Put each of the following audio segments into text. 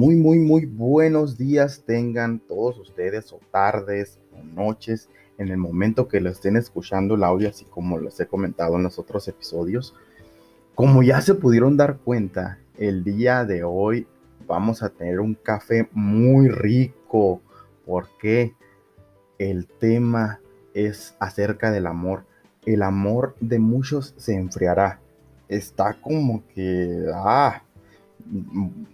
Muy, muy, muy buenos días tengan todos ustedes o tardes o noches en el momento que lo estén escuchando el audio, así como les he comentado en los otros episodios. Como ya se pudieron dar cuenta, el día de hoy vamos a tener un café muy rico porque el tema es acerca del amor. El amor de muchos se enfriará. Está como que, ah,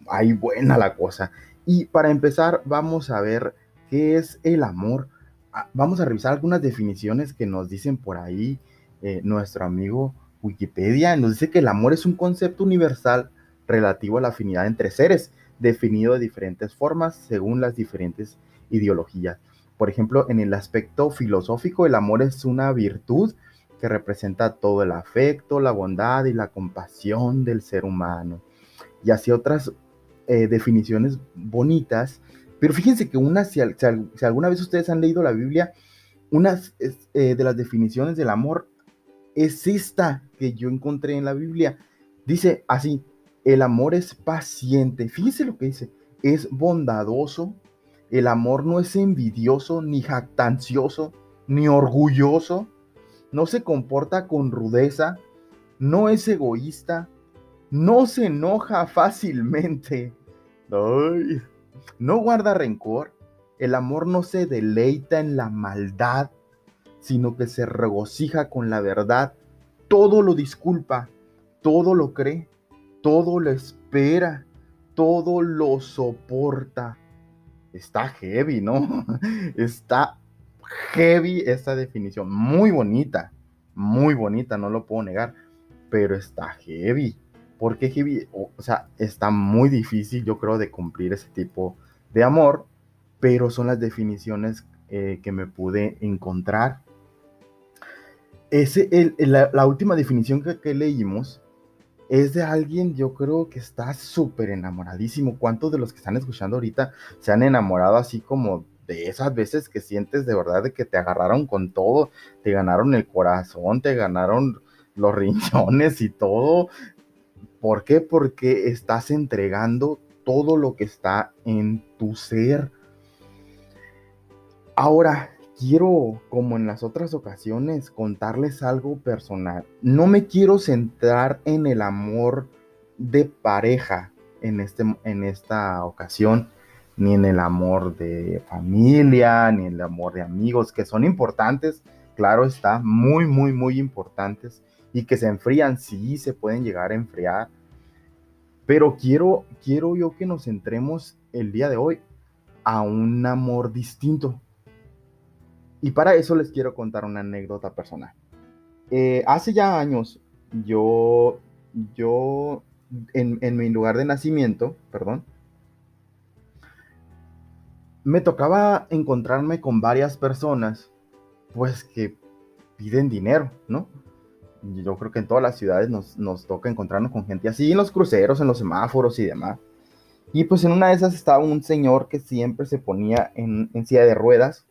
ahí buena la cosa. Y para empezar, vamos a ver qué es el amor. Ah, vamos a revisar algunas definiciones que nos dicen por ahí eh, nuestro amigo Wikipedia. Nos dice que el amor es un concepto universal relativo a la afinidad entre seres, definido de diferentes formas según las diferentes ideologías. Por ejemplo, en el aspecto filosófico, el amor es una virtud que representa todo el afecto, la bondad y la compasión del ser humano y así otras eh, definiciones bonitas. Pero fíjense que una, si, alguna vez ustedes han leído la Biblia, una eh, de las definiciones del amor es esta que yo encontré en la Biblia. Dice así, el amor es paciente. Fíjense lo que dice, es bondadoso. El amor no es envidioso, ni jactancioso, ni orgulloso. No se comporta con rudeza, no es egoísta, no se enoja fácilmente, no guarda rencor, el amor no se deleita en la maldad, sino que se regocija con la verdad, todo lo disculpa, todo lo cree, todo lo espera, todo lo soporta. Está heavy, ¿no? Está heavy esta definición, muy bonita, muy bonita, no lo puedo negar, pero está heavy porque o, sea, está muy difícil, yo creo, de cumplir ese tipo de amor, pero son las definiciones eh, que me pude encontrar. Ese, la, última definición que, leímos es de alguien, yo creo que está súper enamoradísimo. ¿Cuántos de los que están escuchando ahorita se han enamorado así como de esas veces que sientes de verdad de que te agarraron con todo, te ganaron el corazón, te ganaron los riñones y todo, ¿Por qué? Porque estás entregando todo lo que está en tu ser. Ahora, quiero, como en las otras ocasiones, contarles algo personal. No me quiero centrar en el amor de pareja en, este, en esta ocasión, ni en el amor de familia, ni en el amor de amigos, que son importantes, claro está, muy, muy, muy importantes y que se enfrían, sí, se pueden llegar a enfriar. Pero quiero, quiero yo que nos centremos el día de hoy a un amor distinto. Y para eso les quiero contar una anécdota personal. Eh, hace ya años, yo, yo, en, en mi lugar de nacimiento, perdón, me tocaba encontrarme con varias personas, pues que piden dinero, ¿no? Yo creo que en todas las ciudades nos, toca encontrarnos con gente así, en los cruceros, en los semáforos y demás. Y pues en una de esas estaba un señor que siempre se ponía en, silla de ruedas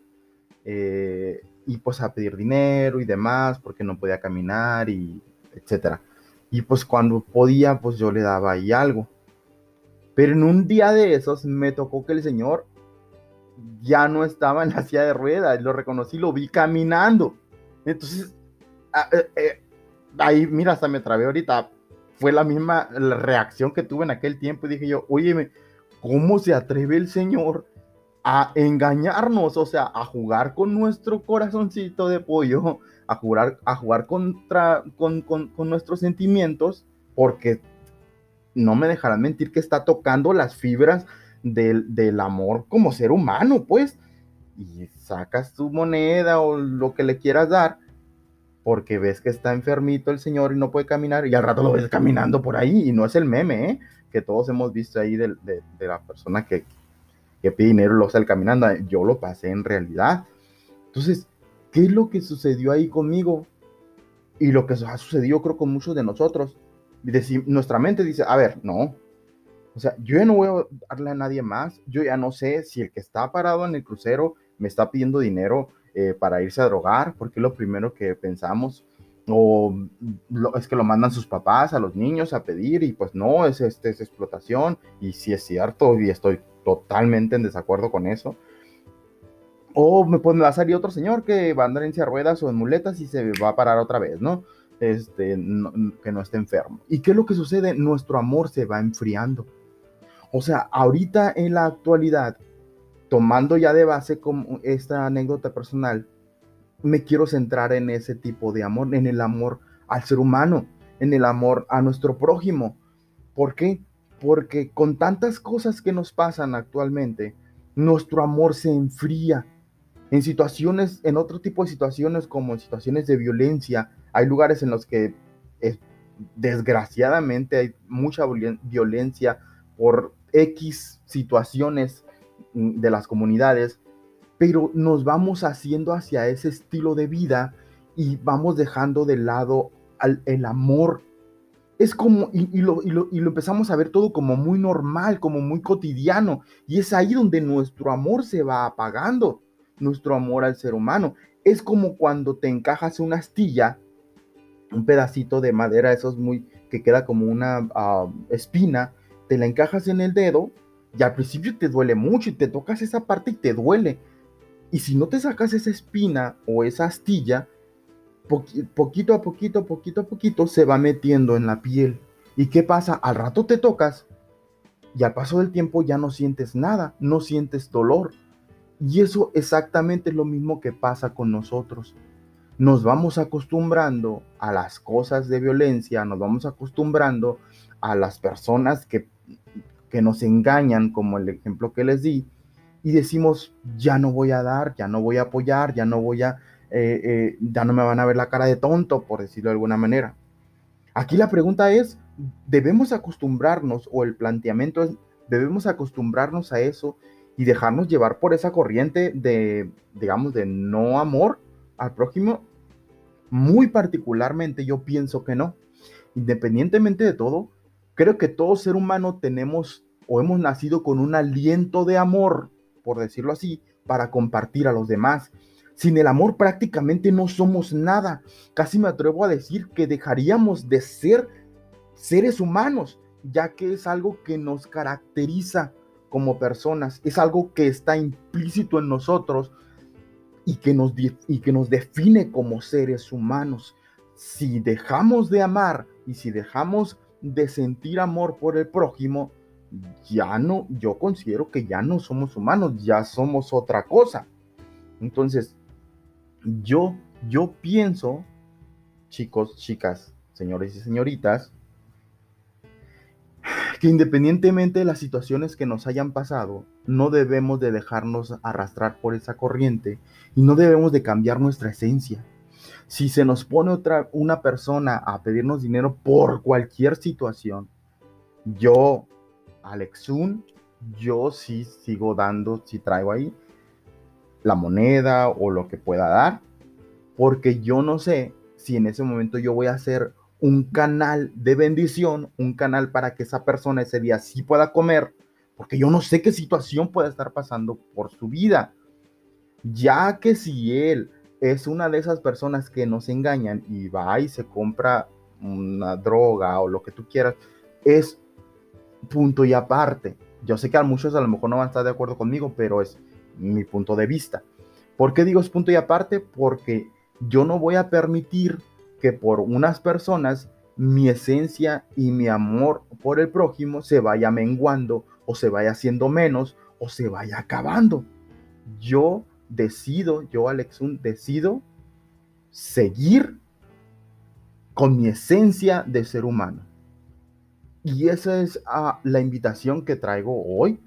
eh, y pues a pedir dinero y demás porque no podía caminar y etcétera. Y pues cuando podía, pues yo le daba ahí algo. Pero en un día de esos me tocó que el señor ya no estaba en la silla de ruedas, lo reconocí, lo vi caminando. Entonces, ah, eh, eh, ahí, mira, hasta me trabé ahorita. Fue la misma reacción que tuve en aquel tiempo y dije yo, oye, ¿cómo se atreve el Señor a engañarnos? O sea, a jugar con nuestro corazoncito de pollo, a jugar, a jugar contra, con, con, con nuestros sentimientos, porque no me dejarán mentir que está tocando las fibras del, del, amor como ser humano, pues. Y sacas tu moneda o lo que le quieras dar porque ves que está enfermito el señor y no puede caminar y al rato lo ves caminando por ahí y no es el meme, ¿eh? que todos hemos visto ahí de, la persona que, que, pide dinero y lo sale caminando. Yo lo pasé en realidad. Entonces, ¿qué es lo que sucedió ahí conmigo? Y lo que ha sucedido creo con muchos de nosotros. nuestra mente dice, a ver, no. O sea, yo ya no voy a darle a nadie más. Yo ya no sé si el que está parado en el crucero me está pidiendo dinero eh, para irse a drogar, porque es lo primero que pensamos. o es que lo mandan sus papás a los niños a pedir y pues no, es, este, es explotación y si es cierto y estoy totalmente en desacuerdo con eso. O me, pues, me va a salir otro señor que va a andar en silla ruedas o en muletas y se va a parar otra vez, ¿no? Este, que no esté enfermo. ¿Y qué es lo que sucede? Nuestro amor se va enfriando. O sea, ahorita en la actualidad, tomando ya de base como esta anécdota personal, me quiero centrar en ese tipo de amor, en el amor al ser humano, en el amor a nuestro prójimo. ¿Por qué? Porque con tantas cosas que nos pasan actualmente, nuestro amor se enfría. En situaciones, en otro tipo de situaciones como en situaciones de violencia, hay lugares en los que desgraciadamente hay mucha violencia por X situaciones de las comunidades pero nos vamos haciendo hacia ese estilo de vida y vamos dejando de lado el amor. Es como, y, lo, empezamos a ver todo como muy normal, como muy cotidiano, y es ahí donde nuestro amor se va apagando, nuestro amor al ser humano. Es como cuando te encajas una astilla, un pedacito de madera, eso es muy, que queda como una ah, espina, te la encajas en el dedo y al principio te duele mucho y te tocas esa parte y te duele, y si no te sacas esa espina o esa astilla, poquito a poquito, poquito a poquito se va metiendo en la piel. ¿Y qué pasa? Al rato te tocas y al paso del tiempo ya no sientes nada, no sientes dolor. Y eso exactamente es lo mismo que pasa con nosotros. Nos vamos acostumbrando a las cosas de violencia, nos vamos acostumbrando a las personas que, que nos engañan, como el ejemplo que les di, y decimos, ya no voy a dar, ya no voy a apoyar, ya no voy a, eh, eh, ya no me van a ver la cara de tonto, por decirlo de alguna manera. Aquí la pregunta es, ¿debemos acostumbrarnos o el planteamiento es, debemos acostumbrarnos a eso y dejarnos llevar por esa corriente de, digamos, de no amor al prójimo? Muy particularmente yo pienso que no. Independientemente de todo, creo que todo ser humano tenemos o hemos nacido con un aliento de amor por decirlo así, para compartir a los demás. Sin el amor prácticamente no somos nada. Casi me atrevo a decir que dejaríamos de ser seres humanos, ya que es algo que nos caracteriza como personas, es algo que está implícito en nosotros y que nos, y que nos define como seres humanos. Si dejamos de amar y si dejamos de sentir amor por el prójimo, ya no, yo considero que ya no somos humanos, ya somos otra cosa. Entonces, yo, yo pienso, chicos, chicas, señores y señoritas, que independientemente de las situaciones que nos hayan pasado, no debemos de dejarnos arrastrar por esa corriente y no debemos de cambiar nuestra esencia. Si se nos pone otra una persona a pedirnos dinero por cualquier situación, yo Alexun, yo sí sigo dando, si traigo ahí la moneda o lo que pueda dar, porque yo no sé si en ese momento yo voy a hacer un canal de bendición, un canal para que esa persona ese día sí pueda comer, porque yo no sé qué situación puede estar pasando por su vida. Ya que si él es una de esas personas que nos engañan y va y se compra una droga o lo que tú quieras, es punto y aparte. Yo sé que a muchos a lo mejor no van a estar de acuerdo conmigo, pero es mi punto de vista. ¿Por qué digo es punto y aparte? Porque yo no voy a permitir que por unas personas mi esencia y mi amor por el prójimo se vaya menguando o se vaya haciendo menos o se vaya acabando. Yo decido, yo Alexun, decido seguir con mi esencia de ser humano. Y esa es ah, la invitación que traigo hoy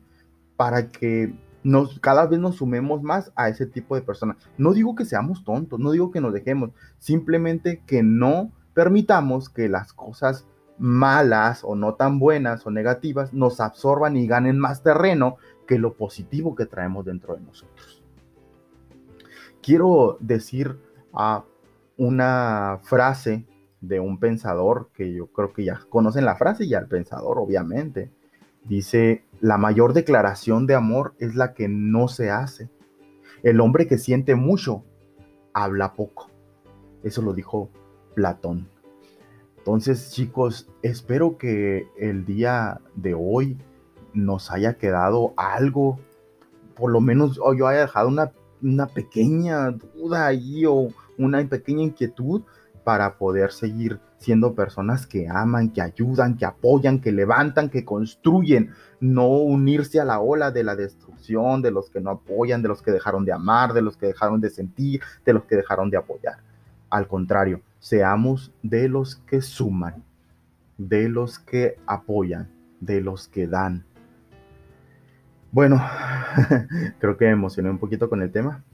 para que nos, cada vez nos sumemos más a ese tipo de personas. No digo que seamos tontos, no digo que nos dejemos, simplemente que no permitamos que las cosas malas o no tan buenas o negativas nos absorban y ganen más terreno que lo positivo que traemos dentro de nosotros. Quiero decir a una frase de un pensador que yo creo que ya conocen la frase y al pensador, obviamente. Dice, la mayor declaración de amor es la que no se hace. El hombre que siente mucho, habla poco. Eso lo dijo Platón. Entonces, chicos, espero que el día de hoy nos haya quedado algo, por lo menos yo haya dejado una, una pequeña duda ahí o una pequeña inquietud para poder seguir siendo personas que aman, que ayudan, que apoyan, que levantan, que construyen, no unirse a la ola de la destrucción, de los que no apoyan, de los que dejaron de amar, de los que dejaron de sentir, de los que dejaron de apoyar. Al contrario, seamos de los que suman, de los que apoyan, de los que dan. Bueno, creo que me emocioné un poquito con el tema.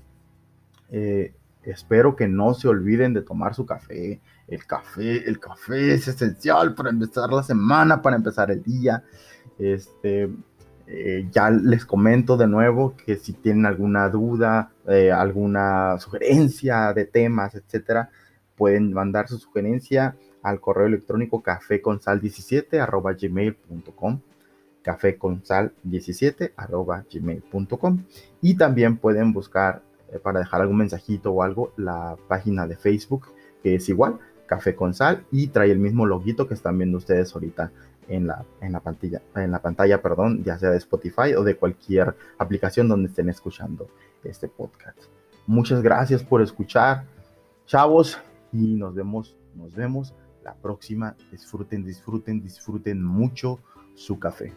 Eh, espero que no se olviden de tomar su café. El café, el café es esencial para empezar la semana, para empezar el día. Este, eh, ya les comento de nuevo que si tienen alguna duda, eh, alguna sugerencia de temas, etcétera, pueden mandar su sugerencia al correo electrónico cafeconsal17 arroba gmail.com cafeconsal17 arroba gmail.com y también pueden buscar eh, para dejar algún mensajito o algo la página de Facebook que es igual Café con Sal y trae el mismo loguito que están viendo ustedes ahorita en la, en la pantalla, en la pantalla, perdón, ya sea de Spotify o de cualquier aplicación donde estén escuchando este podcast. Muchas gracias por escuchar, chavos, y nos vemos, nos vemos la próxima. Disfruten, disfruten, disfruten mucho su café.